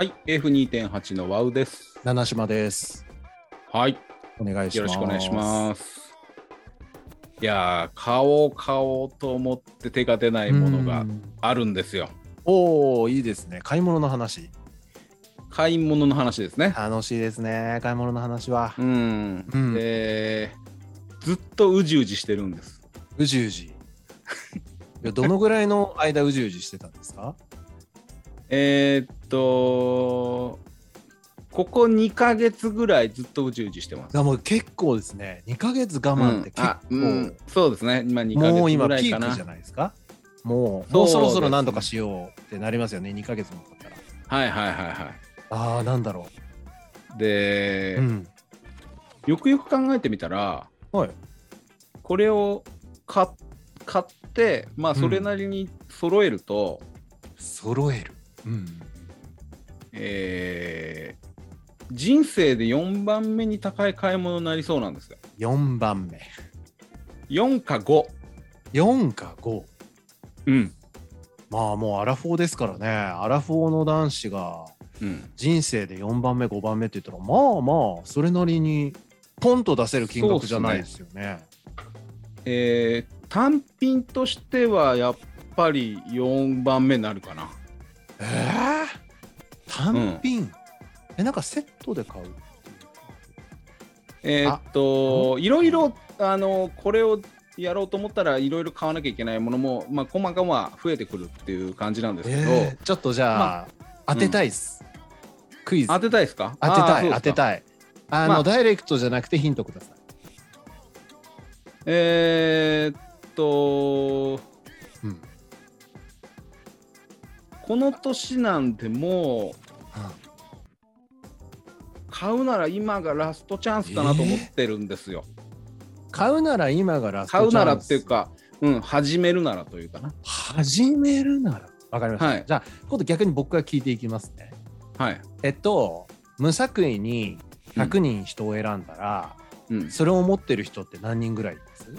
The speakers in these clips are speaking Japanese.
はい、F2.8 のワウです。七島です。はい、お願いします。よろしくお願いします。いやー、買おう買おうと思って手が出ないものがうんあるんですよ。おお、いいですね。買い物の話。買い物の話ですね。楽しいですね。買い物の話はう。ん。うんで、ずっとうじうじしてるんです。うじうじ。いやどのぐらいの間うじうじしてたんですか？えーっと、ここ2ヶ月ぐらいずっとうじうじしてます。あもう結構ですね。2ヶ月我慢って結あ構、うん、そうですね。今2ヶもう月今ピークぐらいかな。じゃないですか？もう、もうそろそろ何とかしようってなりますよね。2ヶ月も経ったら。はいはいはいはああ、なんだろい。で、う。うん。よくよく考えてみたら、はい。これを買買って、まあ、それなりに揃えると、揃える。うん。えー人生で4番目に高い買い物になりそうなんですよ。4番目。4か5。4か5。うん。まあもうアラフォーですからね。アラフォーの男子がうん、人生で4番目5番目って言ったらまあまあそれなりにポンと出せる金額じゃないですよね。えー単品としてはやっぱり4番目になるかな。えー、単品、えなんかセットで買う？えーっと、いろいろ、あの、これをやろうと思ったらいろいろ買わなきゃいけないものも、まあ、細かは増えてくるっていう感じなんですけど、えーちょっとじゃあ、当てたいっす、クイズ。当てたいですか？当てたい当てい。たい。あの、まあ。ダイレクトじゃなくてヒントください。えーっと、この年なんでもう買うなら今がラストチャンスかなと思ってるんですよ。買うなら今がラスト買うならっていうか、うん、始めるならというかな。始めるならわかりました、はいじゃあ今度逆に僕が聞いていきますね。はい。えっと無作為に100人人を選んだら、うん、それを持ってる人って何人ぐらいいます？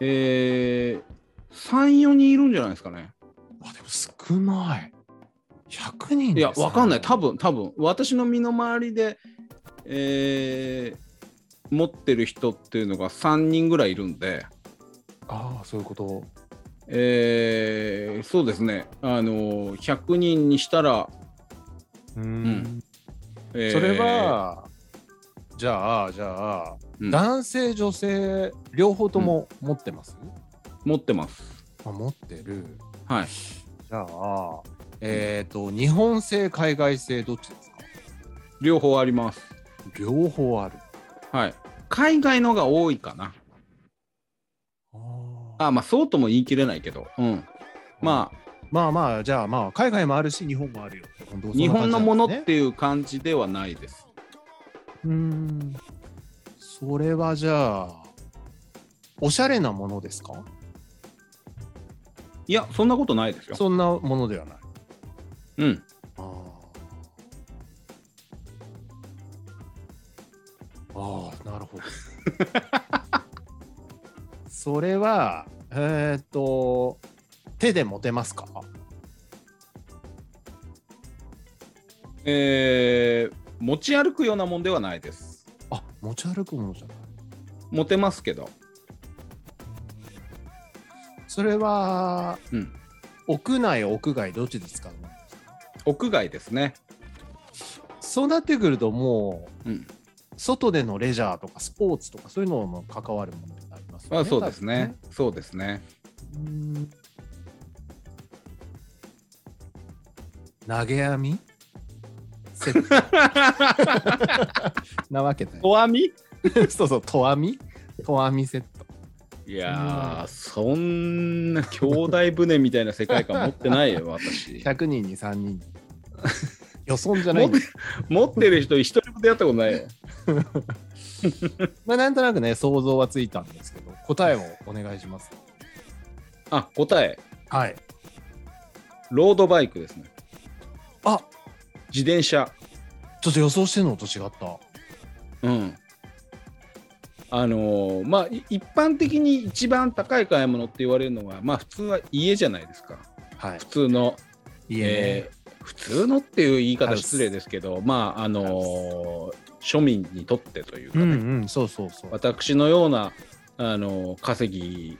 えー、3、4人いるんじゃないですかね。あでも少ない。100人いや、でわかんない。多分多分。私の身の回りで、えー持ってる人っていうのが3人ぐらいいるんで、ああそういうこと。えーそうですね、あの100人にしたら、うん。えー。それ、はじゃあじゃあ、うん。男性女性両方とも持ってます、持ってます。あ持ってる？はい。じゃあえっ、と日本製海外製どっちですか？両方あります。両方あるはい。海外のが多いかな。あ、まあ、そうとも言い切れないけど、うん。まあ、まあまあじゃあまあ海外もあるし日本もあるよ本当そんな感じ日本のものっていう感じではないです。うーんそれはじゃあおしゃれなものですか？いや、そんなことないですよ。そんなものではないうん。あああなるほど それはえっ、と手で持てますか？えー持ち歩くようなもんではないです。あ持ち歩くものじゃない持てますけど。それは、うん屋内屋外どっちで使うものですか？屋外ですね。そうなってくるともううん。外でのレジャーとかスポーツとかそういうのも関わるものになりますよね。あそうですね。そうですね。うーん投げ網？セット なわけだよ。お網？そうそう、と網？と網セット。いやー、そんな兄弟船みたいな世界観持ってないよ、私。100人に3人。予算じゃない持ってる人一人も出会ったことないよ。まあなんとなくね、想像はついたんですけど、答えをお願いします。あ、答え。はい。ロードバイクですね。あ自転車。ちょっと予想してるのと違った。うん。あのーまあ、い一般的に一番高い買い物って言われるのは、まあ、普通は家じゃないですか。はい普。通のいいね。えー普通のっていう言い方失礼ですけど、まああのー庶民にとってというかね、うんうん、そうそうそう。私のような、あのー稼ぎ、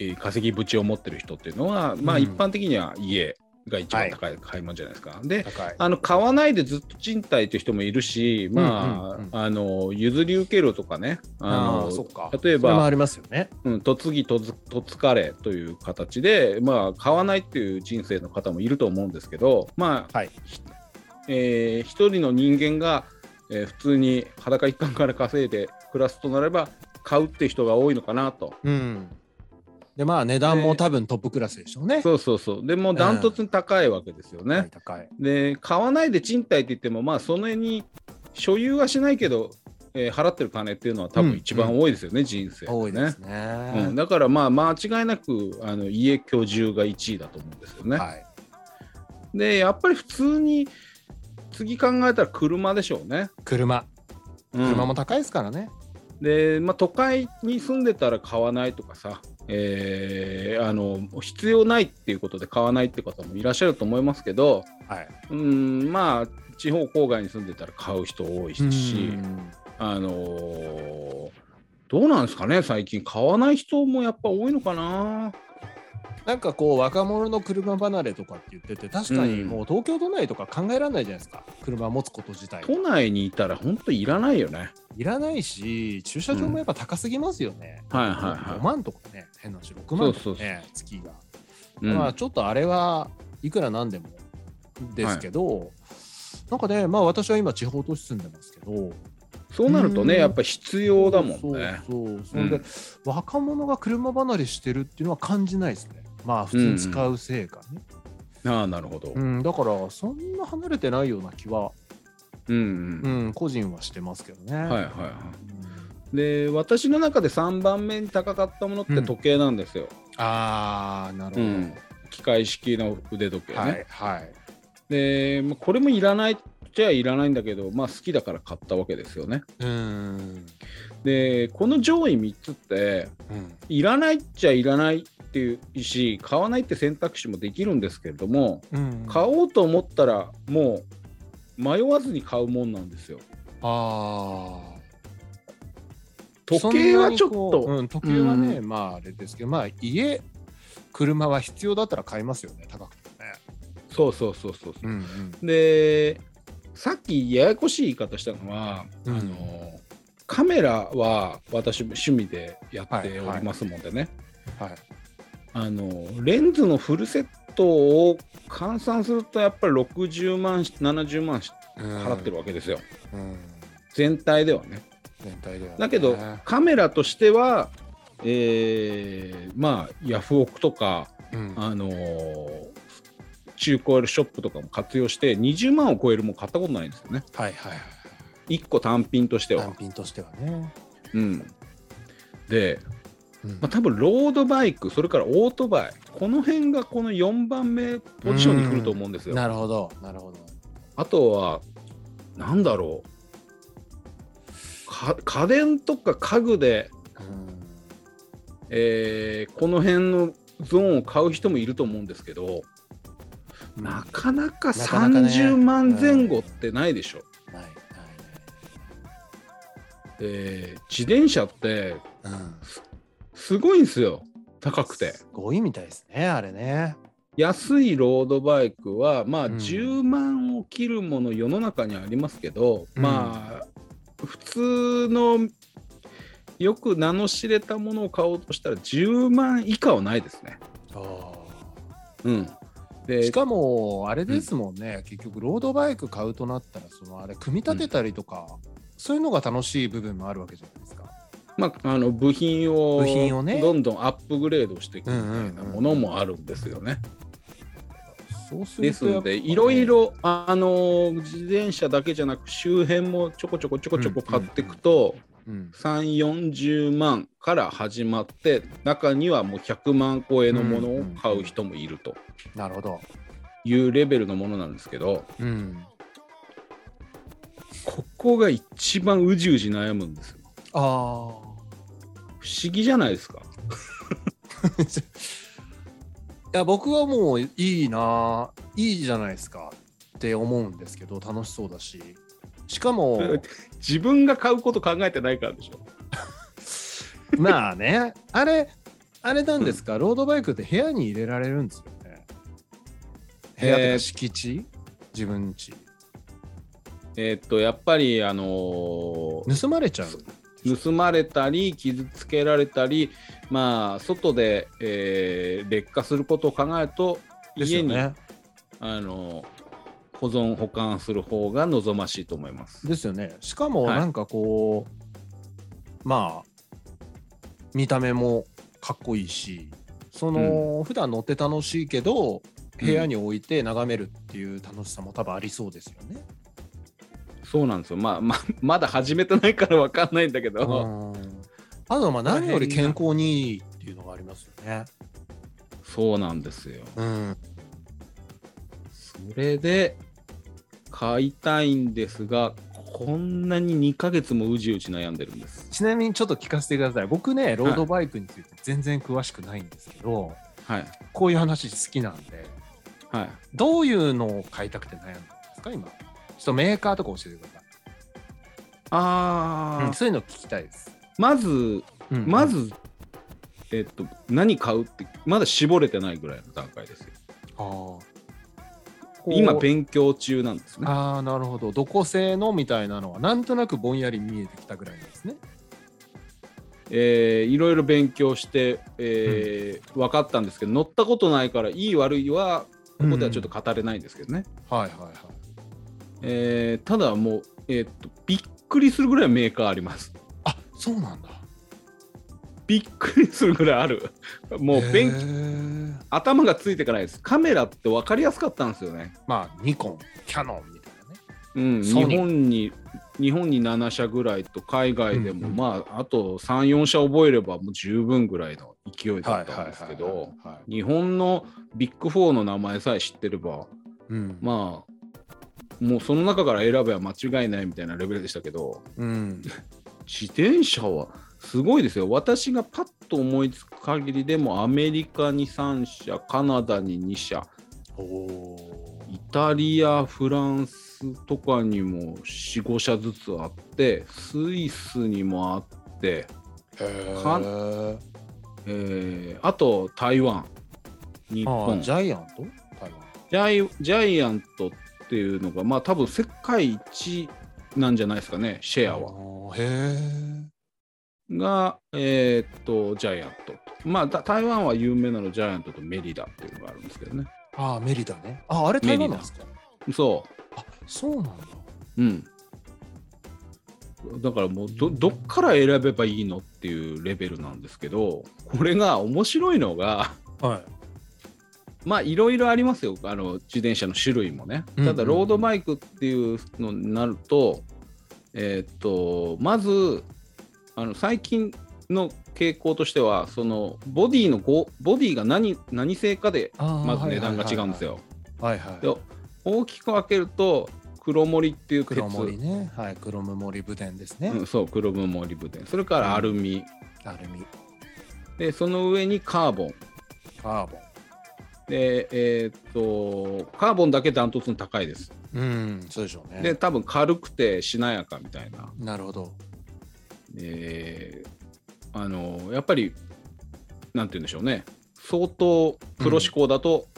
えー稼ぎ口を持ってる人っていうのは、まあうん一般的には家が一番高い買い物じゃないですか。で。あの買わないでずっと賃貸という人もいるし、まあ、あの譲り受けるとかね、あの。例えば、ありますよね。うん、嫁ぎとつとつかれという形で、まあ、買わないっていう人生の方もいると思うんですけど、まあはい。えー一人の人間が、えー普通に裸一貫から稼いで暮らすとなれば買うって人が多いのかなと。うん。で、まあ値段も多分トップクラスでしょうね。そうそうそう。でもうダントツに高いわけですよね。はい高い。で買わないで賃貸って言ってもまあその辺に所有はしないけど、えー払ってる金っていうのは多分一番多いですよね、人生、ね。多いですうねん、。だからまあ間違いなくあの家居住が1位だと思うんですよね。はい。でやっぱり普通に次考えたら車でしょうね。車。うん車も高いですからね。で、まあ、都会に住んでたら買わないとかさ、えーあの必要ないっていうことで買わないって方もいらっしゃると思いますけど、はい。うん、まあ地方郊外に住んでたら買う人多いし、うんあのーどうなんですかね最近買わない人もやっぱ多いのかななんかこう若者の車離れとかって言ってて確かにもう東京都内とか考えられないじゃないですか。車持つこと自体。都内にいたら本当いらないよね。いらないし駐車場もやっぱ高すぎますよね、はいはいはい。5万とかね変な話6万とかね月が、うん。まあちょっとあれはいくらなんでもですけど、なんかねまあ私は今地方都市住んでますけどそうなるとねうんやっぱ必要だもんね。そうそうそれで、若者が車離れしてるっていうのは感じないですねまあ普通に使うせいかね、ああなるほど。うんだからそんな離れてないような気は、うんうんうん、個人はしてますけどね。はいはいはい。で私の中で3番目に高かったものって時計なんですよ。ああなるほど、うん機械式の腕時計ね。はいはい。でまあこれもいらないっちゃいらないんだけどまあ好きだから買ったわけですよね。うんでこの上位3つってうんいらないっちゃいらないっていうし買わないって選択肢もできるんですけれどもうん買おうと思ったらもう迷わずに買うもんなんですよ。ああ。時計はちょっと、うん、時計はね、まああれですけど、まあ家、車は必要だったら買いますよね、高くてもね。そうそうそうそうそううんうん。でさっきややこしい言い方したのは、うん。あのカメラは私趣味でやっておりますのでね、はい。あのレンズのフルセットを換算するとやっぱり60万70万払ってるわけですよ、うん。全体ではね。全体では、ね。だけどカメラとしてはえーまあヤフオクとか、うん、あの中古ショップとかも活用して20万を超えるもの買ったことないんですよねはいはいはい。1個単品としては単。品としてはね。うん、で、うんまあ、多分ロードバイクそれからオートバイこの辺がこの4番目ポジションに来ると思うんですよ。なるほど、なるほど。あとはなんだろうか家電とか家具で、うんえーこの辺のゾーンを買う人もいると思うんですけど、なかなかなかなかね30万前後ってないでしょ。ない、ないえー自転車ってね。うん。すごいんですよ高くて。すごいみたいですね、あれね。安いロードバイクはまあうん10万を切るもの世の中にはありますけど、うんまあ普通のよく名の知れたものを買おうとしたら10万以下はないですね。うん、でしかも、あれですもんね、結局、ロードバイク買うとなったら、そのあれ、組み立てたりとか、そういうのが楽しい部分もあるわけじゃないですか。まあ、あの部品を部品をね。どんどんアップグレードしていくみたいなものもあるんですよね。ですのでいろいろあの自転車だけじゃなく周辺もちょこちょこちょこちょこ買っていくと、うん、3 4 0万から始まって中にはもう100万超えのものを買う人もいると。なるほど。いうレベルのものなんですけどうん、ここが一番うじうじ悩むんですよ。あ不思議じゃないですか。あ。いや僕はもういいないいじゃないですかって思うんですけど楽しそうだししかも 自分が買うこと考えてないからでしょ。まあね。あれあれなんですか、ロードバイクって部屋に入れられるんですよね。部屋とか敷地、自分家。えーっとやっぱりあのー盗まれちゃう？盗まれたり傷つけられたりまあ外で、えー劣化することを考えると家に、ねあの保存保管する方が望ましいと思います。ですよねしかもはいなんかこう、まあ見た目もかっこいいしその、普段乗って楽しいけど部屋に置いて眺めるっていう楽しさも多分ありそうですよね。そうなんですよ。まあまあまだ始めてないからわかんないんだけど、うんあとまあ何より健康にいいっていうのがありますよね。そうなんですよ。うん、それで買いたいんですが、こんなに2ヶ月もうじうじ悩んでるんです。ちなみにちょっと聞かせてください。僕ねロードバイクについて全然詳しくないんですけど、はいこういう話好きなんではい。どういうのを買いたくて悩んだんですか？今。ちょっとメーカーとか教えてください。あー、うんそういうの聞きたいです。まずうんまず、えっと何買うってまだ絞れてないぐらいの段階ですよ。あー今勉強中なんですね。ああなるほどどこ製のみたいなのはなんとなくぼんやり見えてきたぐらいなんですね。えーいろいろ勉強して、えー分かったんですけど乗ったことないからいい悪いはここではちょっと語れないんですけどね、はいはいはい。えーただもう、えーっとびっくりするぐらいメーカーありますあそうなんだ。びっくりするぐらいあるもう勉強頭がついてからないですカメラって分かりやすかったんですよね、まあニコンキャノンみたいなね。うん、日本に日本に7社ぐらいと海外でも、うんうんまああと34社覚えればもう十分ぐらいの勢いだったんですけどはい。日本のビッグ4の名前さえ知ってればうん。まあもうその中から選べば間違いないみたいなレベルでしたけどうん。自転車はすごいですよ私がパッと思いつく限りでもアメリカに3社カナダに2社イタリアフランスとかにも45社ずつあってスイスにもあって、ー。へかえ。えーあと台湾日あ本あジャイアント？台湾。ジャイジャイアントっていうのがまあ多分世界一なんじゃないですかねシェアは。は。へえ。が、えーっと、ジャイアント。まあ、た台湾は有名なのジャイアントとメリダっていうのがあるんですけどね。ああメリダね。ああれ台湾なんですか？そあそうなんだ。う。うん。だからもうど、どっから選べばいいのっていうレベルなんですけど、これが面白いのが、はい。まあ、いろいろありますよ。あの、自転車の種類もね。ただ、ロードバイクっていうのになると、えーっと、まず、あの最近の傾向としては、そのボディのごボディが何何製かでままず値段が違うんです。よ。はいはい。で大きく分けると黒森っていう鉄黒森ね。はい。黒森ブデンですね。うん、そう黒森部電それからアルミ、アルミ。でその上にカーボンカーボン。でえーっとカーボンだけダントツに高いです。うん。そうでしょうね。で多分軽くてしなやかみたいな。なるほど。えーあのやっぱりなんて言うんでしょうね。相当プロ志向だと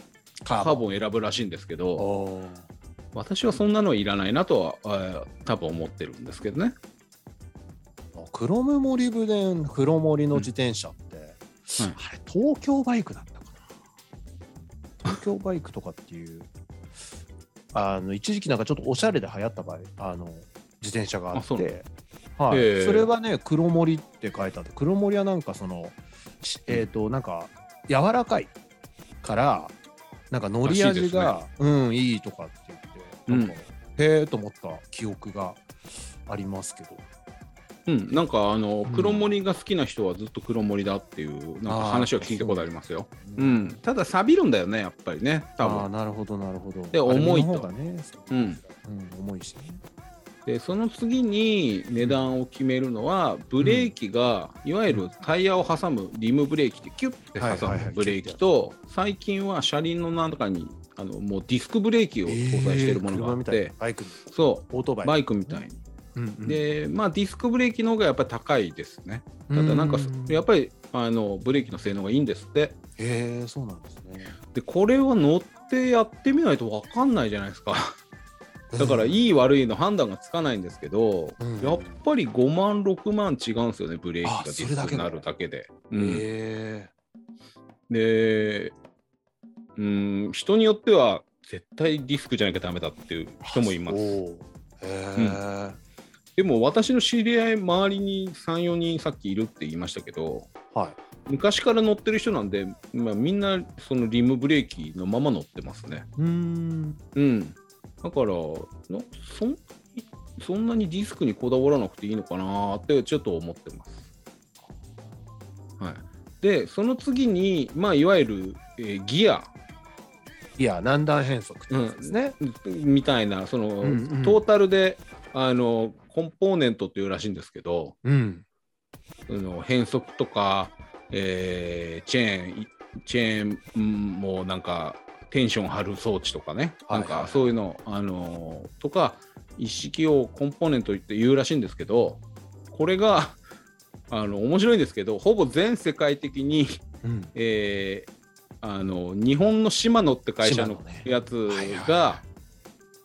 カカーボン選ぶらしいんですけど、私はそんなのはいらないなとは多分思ってるんですけどね。クロムモリブデン黒森の自転車って、うん。あれ東京バイクだったかな？東京バイクとかっていうあの一時期なんかちょっとおしゃれで流行った場合あの自転車があってはい。それはね黒森って書いてあって黒森はなんかそのしえっ、となんか柔らかいからなんか乗り味が、うんいいとかって言ってなんか、へえと思った記憶がありますけど。うん、なんかあのん。黒森が好きな人はずっと黒森だっていうなんか話は聞いたことありますよ。ううんん、ただ錆びるんだよねやっぱりね多ああ分。なるほどなるほど。で重いと。ね、うん、うん、重いしね。でその次に値段を決めるのはブレーキが、いわゆるタイヤを挟むリムブレーキってキュッて挟むブレーキと最近は車輪の中にあのもうディスクブレーキを搭載しているものがあって、バイクにそオートバイ。うバイクみたい。に、でまあディスクブレーキの方がやっぱり高いですね。ただなんかうやっぱりあのブレーキの性能がいいんですって。へえそうなんですね。でこれは乗ってやってみないと分かんないじゃないですかだからいい悪いの判断がつかないんですけど、うん。やっぱり5万6万違うんですよねブレーキがあディスクになるだけで。でうん人によっては絶対ディスクじゃなきゃダメだっていう人もいます。でも私の知り合い周りに34人さっきいるって言いましたけどはい。昔から乗ってる人なんで、まあ、みんなそのリムブレーキのまま乗ってますね。うーん。うん。だからなそんそんなにディスクにこだわらなくていいのかなってちょっと思ってます。はい、でその次に、まあ、いわゆる、えーギア。いや何段変速ってやつですね、みたいなその、うんうん。トータルであのコンポーネントっていうらしいんですけどうん。その変速とか、えーチェーンチェーンうんもうなんかテンション張る装置とかね、なんかそういうの、あのーとか一式をコンポーネントって言うらしいんですけどこれが あの面白いんですけどほぼ全世界的に、うん。えーあの日本のシマノって会社のやつが、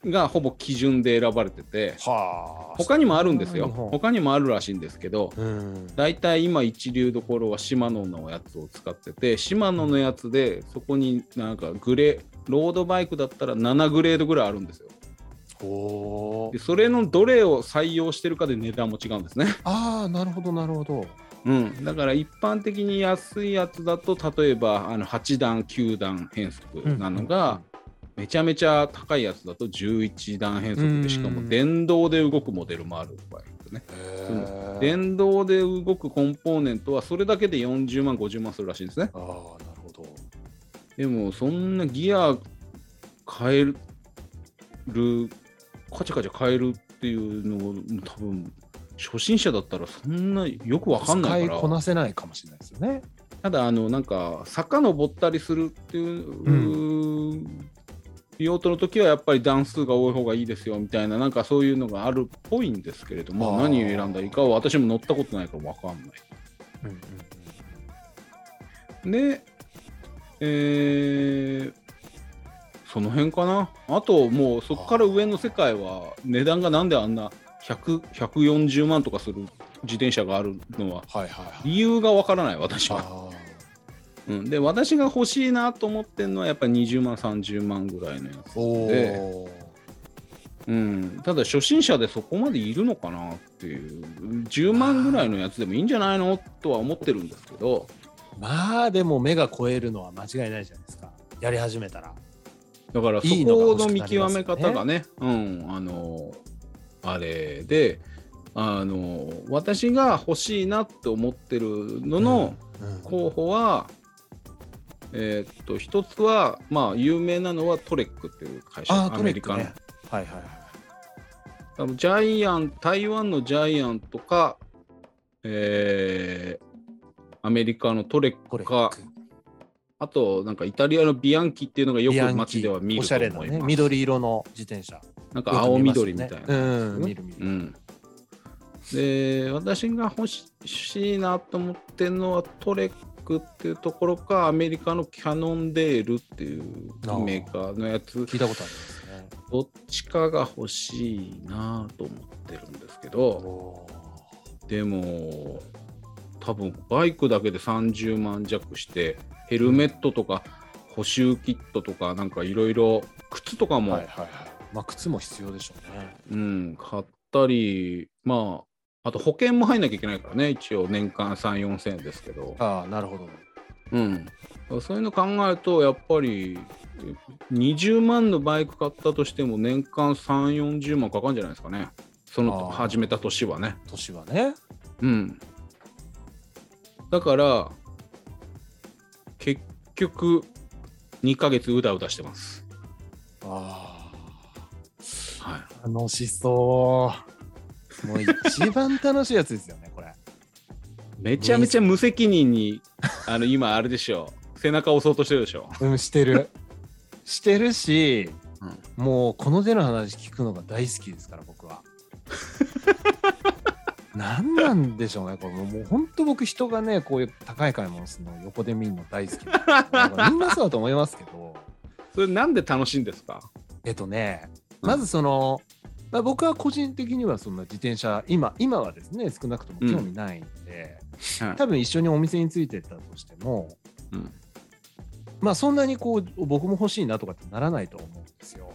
がほぼ基準で選ばれててはあ。他にもあるんですよ。他にもあるらしいんですけどうん。大体今一流どころはシマノのやつを使っててシマノのやつでそこになんかグレーロードバイクだったら7グレードぐらいあるんですよ。おでそれのどれを採用してるかで値段も違うんですね。ああなるほどなるほど。うん、だから一般的に安いやつだと例えばあの8段9段変速なのが、めちゃめちゃ高いやつだと11段変速でしかも電動で動くモデルもある場合ですね。電動で動くコンポーネントはそれだけで40万50万するらしいんですね。ああなるほど。でもそんなギア変えるカチャカチャ変えるっていうのを多分初心者だったらそんなよくわかんないから。使いこなせないかもしれないですよね。ただあのなんか坂登ったりするっていう、用途の時はやっぱり段数が多い方がいいですよみたいななんかそういうのがあるっぽいんですけれども何を選んだらいいかは私も乗ったことない。から分かんない。うん。で、えーその辺かな。あともうそこから上の世界は値段がなんであんな100 140万とかする自転車があるのは理由がわからない私は。あうん、で私が欲しいなと思ってるのはやっぱり20万30万ぐらいのやつで、おうん、ただ初心者でそこまでいるのかなっていう。10万ぐらいのやつでもいいんじゃないのとは思ってるんですけど。まあでも目が超えるのは間違いないじゃないですか。やり始めたら。だからそこの見極め方がね。うん。あのあれであの私が欲しいなって思ってるののうん。候補は、えーっと一つはまあ有名なのはトレックっていう会社あーアメリカの。はいはいはいあのジャイアン台湾のジャイアンとか、えーアメリカの Trek かあとなんかイタリアの Bianchi っていうのがよく街では見るおしゃれなと思います。ね緑色の自転車。なんか青緑みたいな。うん見る見る。うん、で私が欲しいなと思ってるのは Trek っていうところかアメリカの Cannondale っていうメーカーのやつ。聞いたことありますね。どっちかが欲しいなと思ってるんですけどおでも多分バイクだけで30万弱してヘルメットとか補修キットとかなんかいろいろ靴とかーも、はいはいはい。まあ靴も必要でしょうね。うん、買ったりまああと保険も入んなきゃいけないからね。一応年間3 4千円ですけど、ああなるほど。うん、そういうの考えるとやっぱり20万のバイク買ったとしても年間3 4 0万かかるんじゃないですかね。その始めた年はね。年はね。うん。だから、結局、2ヶ月うだうだしてます。あはい。あ楽しそうもう一番楽しいやつですよねこれ。めちゃめちゃ無責任に、あの、今、あれでしょ。背中押そうとしてるでしょ。う。んしてる。してるし、うん。もうこの手の話聞くのが大好きですから僕は。何なんでしょうねこれ。もう本当僕人がねこういう高い買い物するのを横で見るの大好きみんなそうだと思いますけど。それなんで楽しいんですか？えっとねうん。まずその、まあ、僕は個人的にはそんな自転車今今はですね少なくとも興味ないんで、はい。多分一緒にお店についてったとしてもうん。まあそんなにこう僕も欲しいなとかってならないと思うんですよ。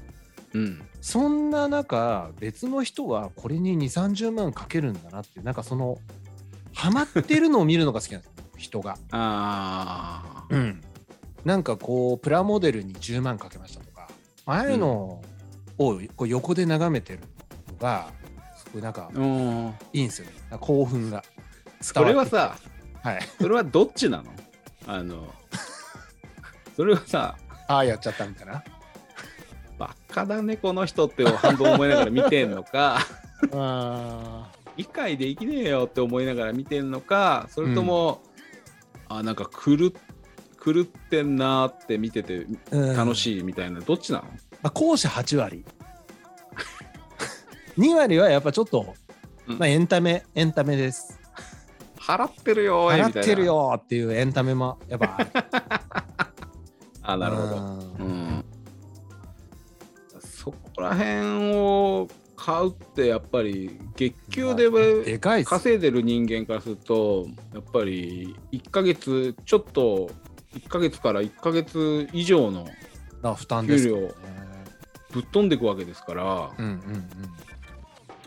うん。そんな中別の人はこれに2 3 0万かけるんだなってなんかそのハマってるのを見るのが好きなんですよ人が。ああうん、なんかこうプラモデルに10万かけましたとかああいうのをこう横で眺めてるのがすごいなんかうん。いいんですよね。興奮が。それはさはい。それはどっちなの？あのそれはさああやっちゃったみたいな。バカだねこの人って半分思いながら見てんのか。あ理解できねえよって思いながら見てんのか。それとも、あなんか狂っ狂ってんなーって見てて楽い、しいみたいな、どっちなの？まあ、後者8割。2割はやっぱちょっと、うん。まあ、エンタメエンタメです。払ってるよ払みたいなってるよっていうエンタメもやっぱある。あなるほど、うん。うん、そこら辺を買うってやっぱり月給ででかいっす。稼いでる人間からするとやっぱり1ヶ月ちょっと1ヶ月から1ヶ月以上の負担ですよねぶっ飛んでいくわけですからうんうんうん。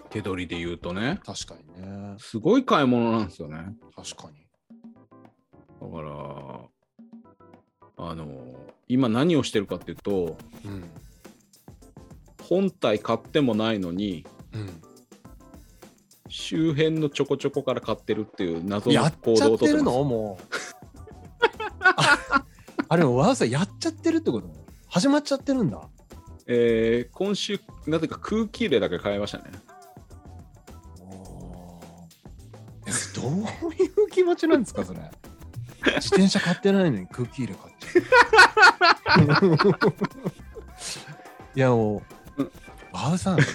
手取りで言うとね。確かにね。すごい買い物なんですよね。確かに。だからあの今何をしてるかっていうとうん。本体買ってもないのにうん。周辺のちょこちょこから買ってるっていう謎の行動をとってます。の？もう。ああれわざやっちゃってるってこと？始まっちゃってるんだええー今週なぜか空気入れだけ買いましたね。どういう気持ちなんですかそれ？自転車買ってないのに空気入れ買っちゃう。いやもううんバウさんちょっ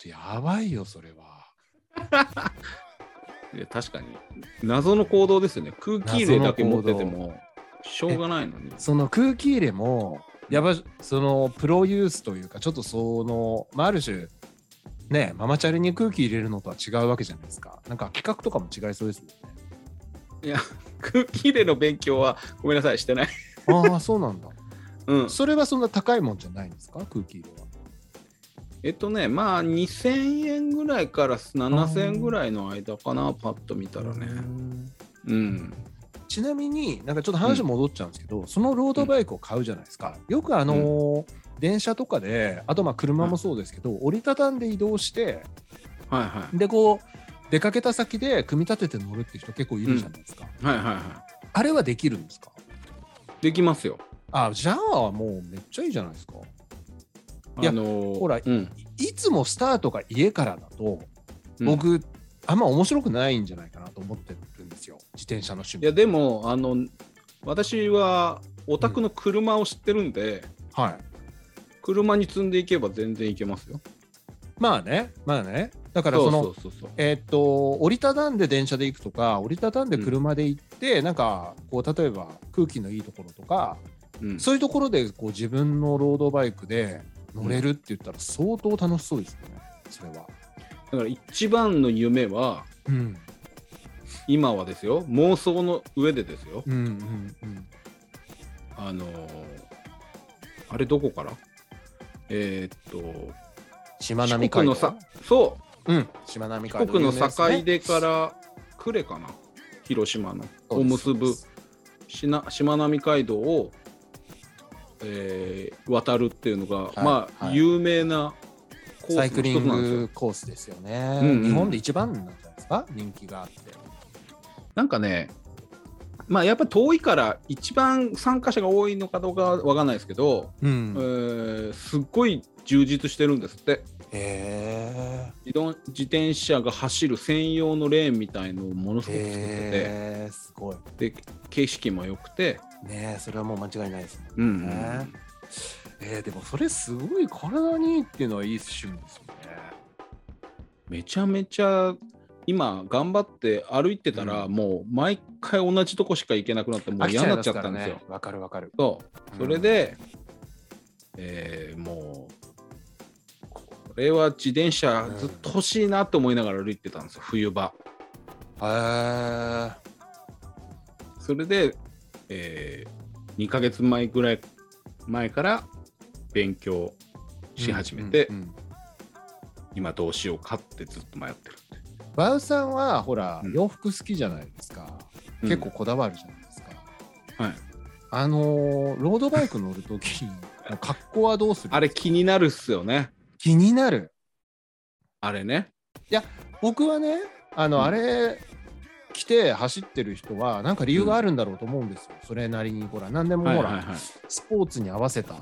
とやばいよそれは。いや確かに。謎の行動ですよね。空気入れだけ持っててもしょうがないのに。その空気入れもやばそのプロユースというかちょっとその、まあ、ある種ねママチャリに空気入れるのとは違うわけじゃないですか。なんか企画とかも違いそうですよね。いや空気入れの勉強はごめんなさいしてない。ああそうなんだ。うん。それはそんな高いもんじゃないんですか？空気入れは。えっとねまあ2000円ぐらいから7000円ぐらいの間かなパッと見たらね。うんちなみになんかちょっと話戻っちゃうんですけど、そのロードバイクを買うじゃないですか。よくあのー電車とかであとまあ車もそうですけど、折りたたんで移動してはいはい。でこう出かけた先で組み立てて乗るっていう人結構いるじゃないですか、はいはいはい。あれはできるんですか？できますよ。あじゃあもうめっちゃいいじゃないですか。いやあのーほらうん。いつもスタートが家からだとうん。僕、あんま面白くないんじゃないかなと思ってるんですよ。自転車の趣味。いやでもあの私はお宅の車を知ってるんで、はい。車に積んでいけば全然いけますよ。まあねまあね。だからそのえーっと折りたたんで電車で行くとか折りたたんで車で行って、なんかこう例えば空気のいいところとか、うん。そういうところでこう自分のロードバイクで乗れるって言ったら相当楽しそうですよねそれは。だから一番の夢はうん。今はですよ妄想の上でですよ。うんうんうん。あのーあれどこから？えーっとしまなみ四国の海道さそう。ん。しまなみう海道四国の境出から呉かな？広島の。を結ぶ。しなしまなみ海道を、えー渡るっていうのが、い。まあ、はい。有名なサイクリングコースですよね、うんうん。日本で一番なんじゃないですか？人気があって。なんかねまあやっぱ遠いから一番参加者が多いのかどうかは分かんないですけど、うえんーすっごい充実してるんですって。へ自動自転車が走る専用のレーンみたいのをものすえごく作ってて、すごい。で景色も良くて、ねえそれはもう間違いないですもんうんうんねえー、でもそれすごい体にいいっていうのはいい趣味ですよね。めちゃめちゃ今頑張って歩いてたら、うもう毎回同じとこしか行けなくなってもう嫌になっちゃったんですよ。わ、かるわかる。そうそれで、えーもうこれは自転車ずっと欲しいなと思いながら歩いてたんですよ冬場。へえ。それで、え2ヶ月前ぐらい前から勉強し始めて、うんうんうん今どうしようかってずっと迷ってる。バウさんはほら、うん洋服好きじゃないですか。うん結構こだわるじゃないですか。はい、あのーロードバイク乗るときに格好はどうするあれ気になるっすよね。気になる。あれね。僕はね、あの、うんあれ着て走ってる人はなんか理由があるんだろうと思うんですよ。それなりにほら何でもほら、はいはいはい。スポーツに合わせた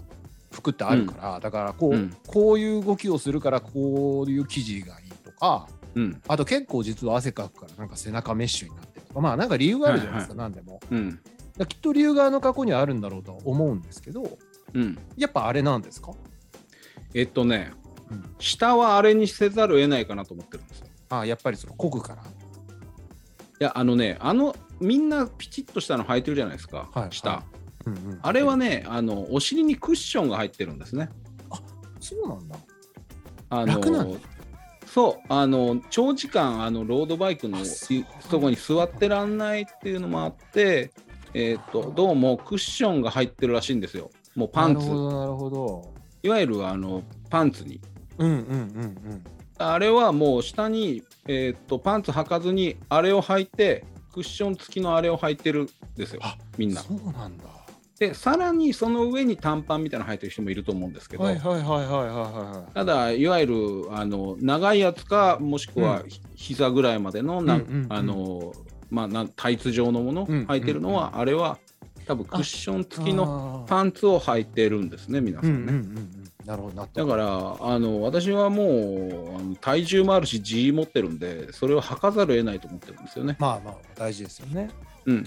服ってあるから、だからこう、うんこういう動きをするからこういう生地がいいとか、うん。あと結構実は汗かくからなんか背中メッシュになってるとか、まあなんか理由があるじゃないですか、何でも。きっと理由があの過去にはあるんだろうとは思うんですけど、うん。やっぱあれなんですか？えっとね、うん下はあれにせざるを得ないかなと思ってるんですよ。ああやっぱりそのこぐから。いや、あのね、あの、みんなピチッとしたの履いてるじゃないですか、はい下。はうんうんあれはね、あの、お尻にクッションが入ってるんですね。そうなんだ。あのそう、あの、長時間、あの、ロードバイクのそこに座ってらんないっていうのもあって、えっと、どうもクッションが入ってるらしいんですよ。もうパンツなるほ、どなるほど。いわゆるあのパンツに。うんうんうんうん。あれはもう下に、えっとパンツ履かずにあれを履いてクッション付きのあれを履いてるんですよあみんな。そうなんだ。でさらにその上に短パンみたいなの履いてる人もいると思うんですけど、はいはいはいはいはいはただいわゆるあの長いやつかもしくはうんひ膝ぐらいまでのな、うんうんうんあのまあなんタイツ状のものうん履いてるのは、うんあれは多分クッションい。付きののパンツを履いてるんですね皆さうんうんんね。うんうん。なるほどだからあの私はもう体重もあるし G 持ってるんでそれを履かざるを得ないと思ってるんですよね。まあまあ大事ですよね。うん、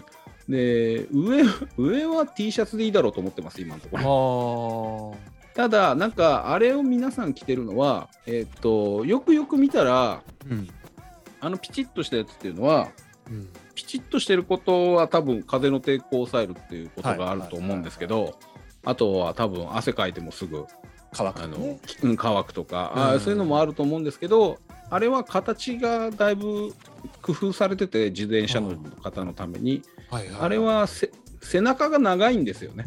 で上上は T シャツでいいだろうと思ってます今のとこあろ。あ。ただなんかあれを皆さん着てるのは、えっとよくよく見たらうん。あのピチッとしたやつっていうのはうん。ピチッとしてることは多分風の抵抗を抑えるっていうことがあると思うんですけどあとは多分汗かいてもすぐ乾くあの、ね。うん、乾くとか、あうんーそういうのもあると思うんですけどあれは形がだいぶ工夫されてて自転車の方のために、はいはい。あれはせ背中が長いんですよね。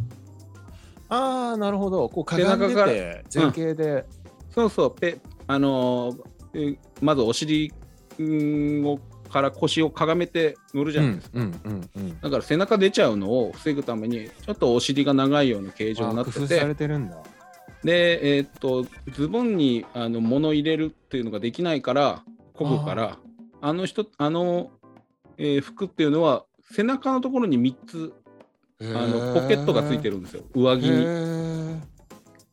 ああなるほど。こうかがんで背中て前傾で。そうそうペあのーえまずお尻うんをから腰をかがめて乗るじゃないですか、うんうんうん。だから背中出ちゃうのを防ぐためにちょっとお尻が長いような形状になってあ工夫さてれてるんだ。で、えーっとズボンにあの物入れるっていうのができないからこぐからあの人、あの、えー、服っていうのは、背中のところに3つ、あのポケットがついてるんですよ、上着に。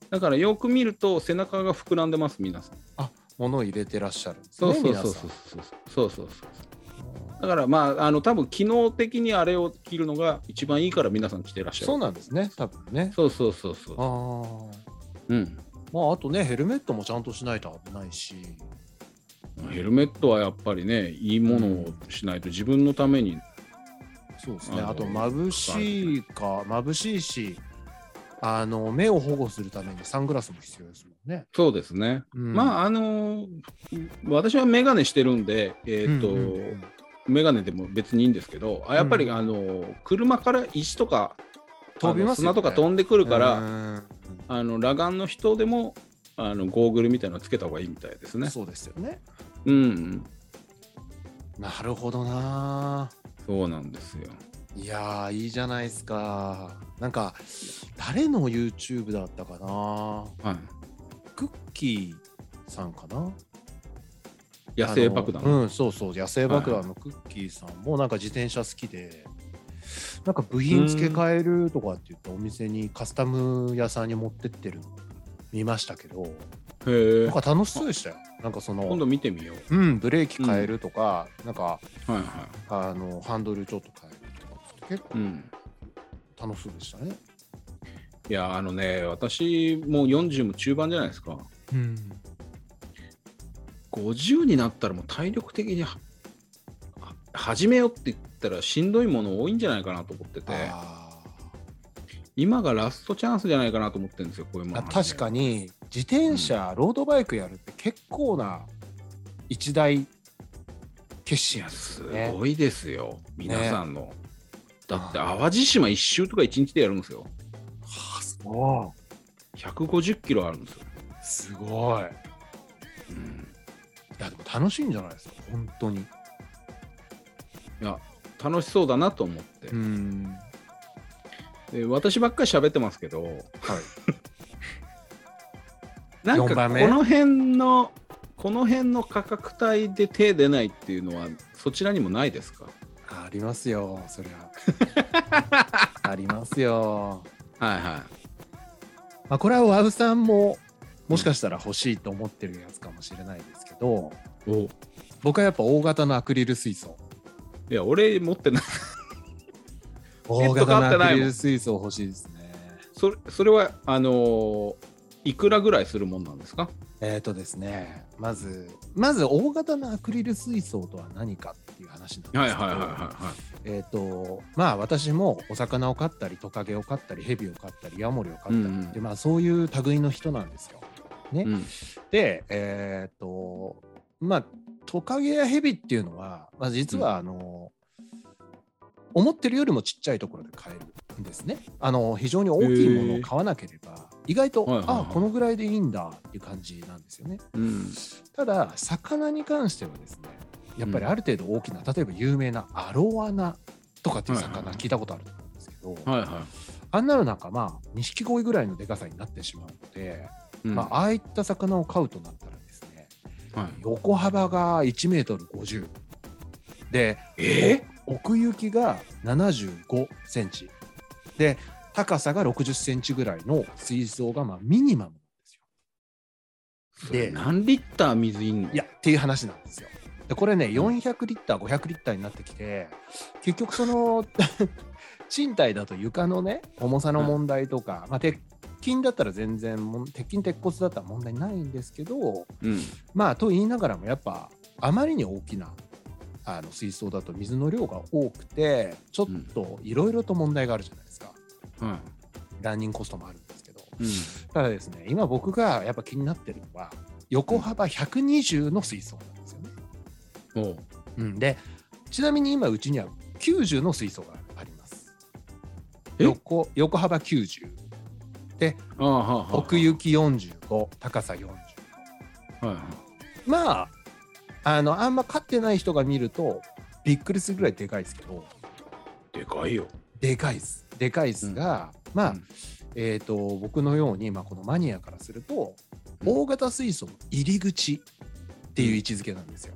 だからよく見ると、背中が膨らんでます、皆さん。あ物を入れてらっしゃる、ね、そうそうそうそうそう。そうだからまああの多分機能的にあれを着るのが一番いいから皆さん着てらっしゃる。そうなんですね多分ね。そうそうそうそう。ああうん。まああとねヘルメットもちゃんとしないと危ないし。ヘルメットはやっぱりねいいものをしないと自分のためにそうですね。あと、眩しいか、眩しいし、あの、目を保護するためにサングラスも必要ですもんね。そうですね、うんまああの私は眼鏡してるんでえっ、と、うんうんうん眼鏡でも別にいいんですけどあやっぱり、うんあの車から石とか飛びますよね砂とか飛んでくるから、うんあの裸眼の人でもあのゴーグルみたいなのつけた方がいいみたいですね。そうですよね。うん、なるほどな。そうなんですよ。いやー、いいじゃないですか。なんか、誰の YouTube だったかな。はい、クッキーさんかな。野生爆弾。うん、そうそう、野生爆弾のクッキーさんもなんか自転車好きで、なんか部品付け替えるとかって言ってお店にカスタム屋さんに持ってってるの見ましたけど、へえなんか楽しそうでしたよ。なんかそ今度の、見てみよう。うん、ブレーキ変えるとか、なんか、はいはい。あの、ハンドルちょっと変えるとか、結構うん、楽しそうでしたね。いや、あのね、私もう40も中盤じゃないですか。うん50になったらもう体力的に始めようって言ったらしんどいもの多いんじゃないかなと思ってて、あ今がラストチャンスじゃないかなと思ってるんですよ、こういうものー確かに自転車、ロードバイクやるって結構な一大決心ですね。ごいですよ、皆さんの。だって淡路島一周とか一日でやるんですよ。はあ、そ150キロあるんですよ。うすごい。いうんやでも楽しいんじゃないですか？本当に。いや、楽しそうだなと思って。ん。で私ばっかり喋ってますけど、はい。なんかこの辺の、この辺の価格帯で手出ないっていうのは、そちらにもないですか？ありますよそりゃ。ありますよ。はいはい。まあこれはワウさんももしかしたら欲しいと思ってるやつかもしれないですけど、お僕はやっぱ大型のアクリル水槽。いや、俺持ってない。大型のアクリル水槽欲しいですね。それそれは、あのーいくらぐらいするもんなんですか？えっ、とですね、まず、まず大型のアクリル水槽とは何かっていう話なんですけど、はいはいはいはいはえっ、と、まあ私もお魚を飼ったり、トカゲを飼ったり、ヘビを飼ったり、ヤモリを飼ったりって、うんうんまあそういう類の人なんですよ。ね。い。うんで、えっ、と、まあトカゲやヘビっていうのは、まあ、実はあの、思ってるよりもちっちゃいところで買えるんですね。あの非常に大きいものを買わなければ、意外と、はいはいはい。あこのぐらいでいいんだっていう感じなんですよね。うんただ、魚に関してはですね、やっぱりある程度大きな、例えば有名なアロワナとかっていう魚、聞いたことあると思うんですけど、はいはい。あんなのなんかまあ、錦鯉ぐらいのでかさになってしまうので、うん。まあ、ああいった魚を飼うとなったらですね、はい、横幅が1メートル50で、え奥行きが75センチで高さが60センチぐらいの水槽がまあミニマムなんですよ。で何リッター水いんの？いやっていう話なんですよ。でこれね400リッター500リッターになってきて結局その 賃貸だと床のね重さの問題とか、まあ、鉄筋だったら全然鉄筋鉄骨だったら問題ないんですけどうんまあと言いながらもやっぱあまりに大きなあの水槽だと水の量が多くてちょっといろいろと問題があるじゃないですか。はランニングコストもあるんですけどいうんただですね今僕がやっぱ気になってるのは横幅120の水槽なんですよね。おううん、でちなみに今うちには90の水槽があります。え？横横幅90ああはあはあ奥行き45高さ40。はいはいまああのあんま飼ってない人が見るとびっくりするぐらいでかいですけどでかいよ。でかいです。でかいですが、まあ、うん。えっ、と僕のように、まあ、このマニアからするとうん。大型水槽の入り口っていう位置づけなんですよ。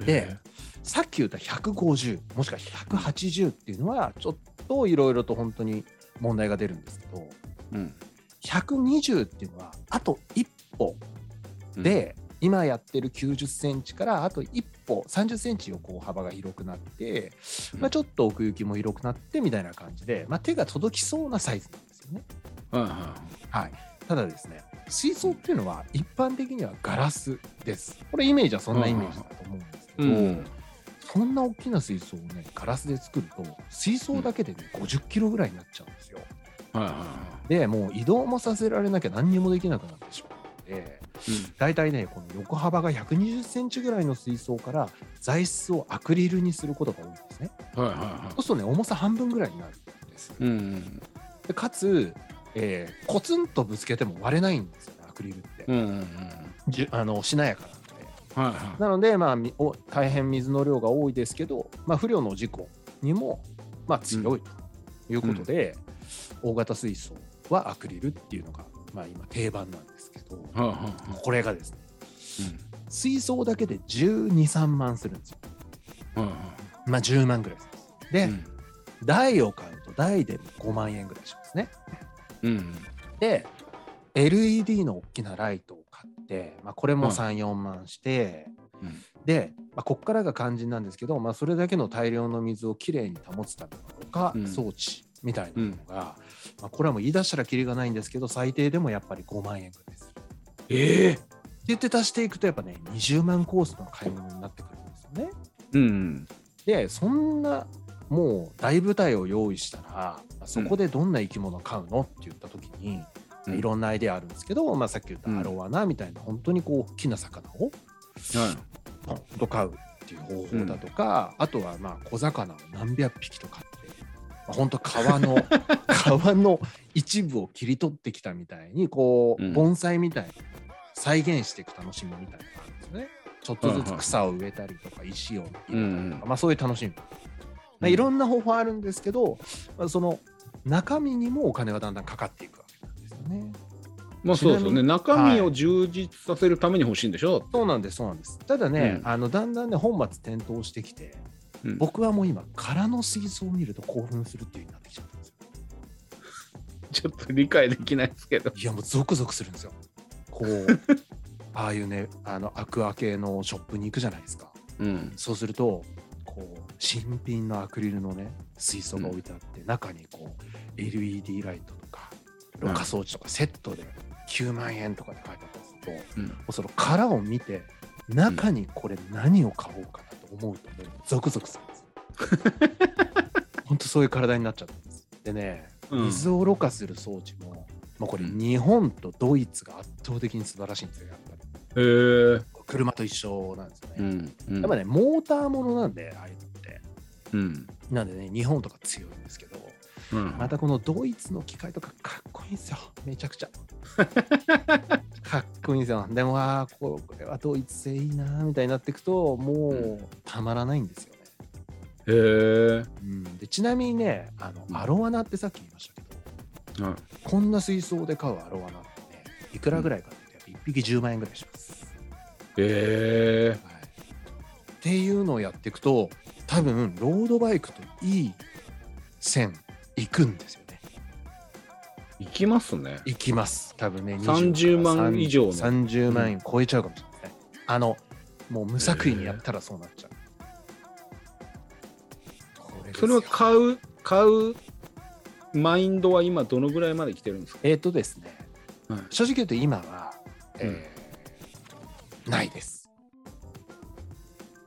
でさっき言った150もしくは180っていうのはちょっといろいろと本当に問題が出るんですけどうん。120っていうのはあと一歩。で、今やってる90センチからあと一歩30センチ横幅が広くなって、うんまあ、ちょっと奥行きも広くなってみたいな感じで、まあ、手が届きそうなサイズなんですよね。はいははい、ただですね水槽っていうのは一般的にはガラスです。これイメージはそんなイメージだと思うんですけど、いうんそんな大きな水槽をねガラスで作ると水槽だけでね50キロぐらいになっちゃうんですよ。はいはいはでもう移動もさせられなきゃ何にもできなくなってしまうのでい大体ねこの横幅が120センチぐらいの水槽から材質をアクリルにすることが多いんですね。うんはいはいはそうするとね重さ半分ぐらいになるんです。いうんでかつ、えーコツンとぶつけても割れないんですよねアクリルって。うんうんあのしなやかなので。はいはなので、まあ、みお大変水の量が多いですけど、まあ、不慮の事故にも、まあ、強いということで、大型水槽はアクリルっていうのが、まあ、今定番なんですけど、これがですね水槽だけで12、3万するんですよ。まあ、10万ぐらい。で、うん。台を買うと台で5万円ぐらいしますね。うんで LED の大きなライトを買って、まあ、これもはい3、4万して、うん。で、まあ、ここからが肝心なんですけど、まあ、それだけの大量の水をきれいに保つためのろ過うん。装置みたいなのが、まあ、これはもう言い出したらきりがないんですけど最低でもやっぱり5万円ぐらいする。ええって言って足していくとやっぱね20万コースの買い物になってくるんですよね。うん。でそんなもう大舞台を用意したら、まあそこでどんな生き物買うのって言った時に、うんいろんなアイデアあるんですけど、まあ、さっき言ったアロワナみたいな本当にこう大きな魚をはポンと飼うっていう方法だとか、あとはまあ小魚を何百匹と飼って、まあ、本当川の 川の一部を切り取ってきたみたいにこう、うん盆栽みたいに再現していく楽しみみたいなのがあるんですよね。ちょっとずつ草を植えたりとか石を入れたりとか、うんまあ、そういう楽しみ。まあ、うんいろんな方法あるんですけど、まあ、その中身にもお金がだんだんかかっていくわけなんですよね。まあそうですよね。中身を充実させるために欲しいんでしょ、そうなんです、そうなんです。ただね、うんあのだんだんね、本末転倒してきて、うん僕はもう今、空の水槽を見ると興奮するっていう風になってきちゃったんですよ。ちょっと理解できないですけど。いや、もうゾクゾクするんですよ。こう、ああいうね、あのアクア系のショップに行くじゃないですか。うん。そうすると、こう、新品のアクリルのね、水槽が置いてあって、中にこう、LED ライトとか、ろ過装置とかセットで9万円とかで書いてあったりすると、もうんうその殻を見て、中にこれ何を買おうかなと思うと、もうゾクゾクするんですよ。本当そういう体になっちゃったんです。でね、うん水をろ過する装置も、もうこれ日本とドイツが圧倒的に素晴らしいんですよ、やっぱり。へえ。車と一緒なんですよね。うん。うんやっぱね、モーターものなんで、ああいうのって。うん。なんでね、日本とか強いんですけど、うん。またこのドイツの機械とかかっこいいんですよ。めちゃくちゃ。かっこいいんですよ。でも、ああ、これはドイツ製いいなみたいになっていくと、もうたまらないんですよね。へえ。うん、でちなみにね、あのうんアロワナってさっき言いましたけど、はいこんな水槽で買うアロワナってね、いくらぐらいかって、やっぱ1匹10万円ぐらいします。へえ。はい、っていうのをやっていくと多分ロードバイクといい線行くんですよね。行きますね。行きます。多分ね30万以上の。30万円超えちゃうかもしれない。あのもう無作為にやったらそうなっちゃう、これですよ。それは買う、買うマインドは今どのぐらいまで来てるんですか？えっ、とですね、はい正直言うと今は、えーないです。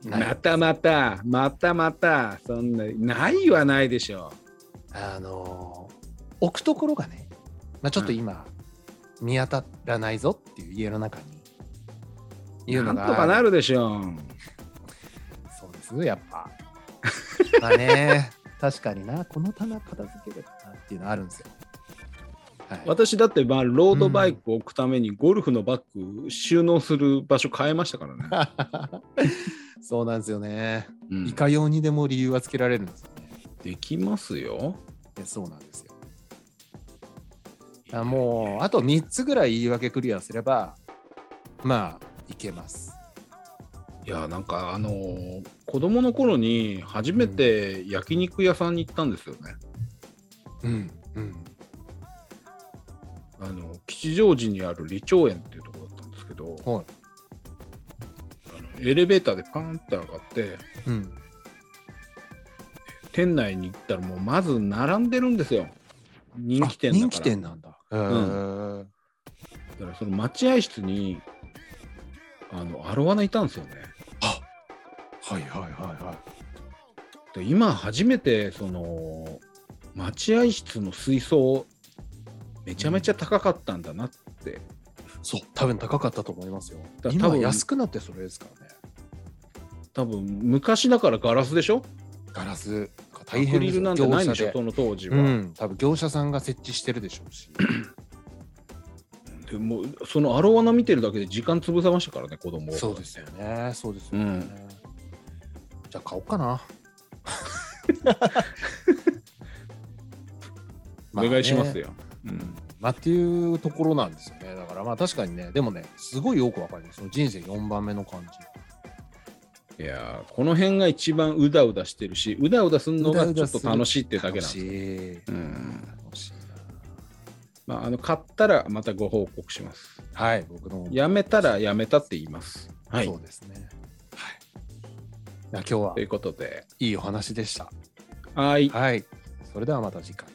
ないまたまた、またまた、そんな、ないはないでしょあのー置くところがね、まあ、ちょっと今、見当たらないぞっていう家の中にう。いうのがなんとかなるでしょう。そうですやっぱまあね 確かになこの棚片付ければなっていうのあるんですよ、はい、私だって、まあ、ロードバイクを置くためにゴルフのバッグ収納する場所変えましたからね。そうなんですよね、うんいかようにでも理由はつけられるんですよねできますよ。でそうなんですよ。あもうあと3つぐらい言い訳クリアすればまあいけます。いや、なんか、あのー子供の頃に初めて焼肉屋さんに行ったんですよね。うんうん。あの吉祥寺にある李長園っていうところだったんですけど、はい。あのエレベーターでパーンって上がって、うん店内に行ったらもうまず並んでるんですよ。人気店だから。あ人気店なんだ。へーだからその待合室にあのアロワナいたんですよね。はいはいはいはい。で今初めてその待合室の水槽めちゃめちゃ高かったんだなって、そう、多分高かったと思いますよ。だ多分今安くなってそれですからね。多分昔だからガラスでしょ？ガラス大変ですよクリルなんてないんでしょその当時は、うん、多分業者さんが設置してるでしょうし。でもうそのアロワナ見てるだけで時間潰せましたからね子供そうですよね。そうですよね。うんじゃあ買おうかな。お願いしますよ。よ、うんまあっていうところなんですよね。だからまあ確かにね、でもね、すごいよくわかります。その人生4番目の感じ。いやーこの辺が一番うだうだしてるしうだうだするのがちょっと楽しいってだけなんですまあ、あの買ったらまたご報告しますな。はい、僕の。やめたらやめたって言いますはいそうですね。はい。いや今日はということでいいお話でした。はいはい。それではまた次回。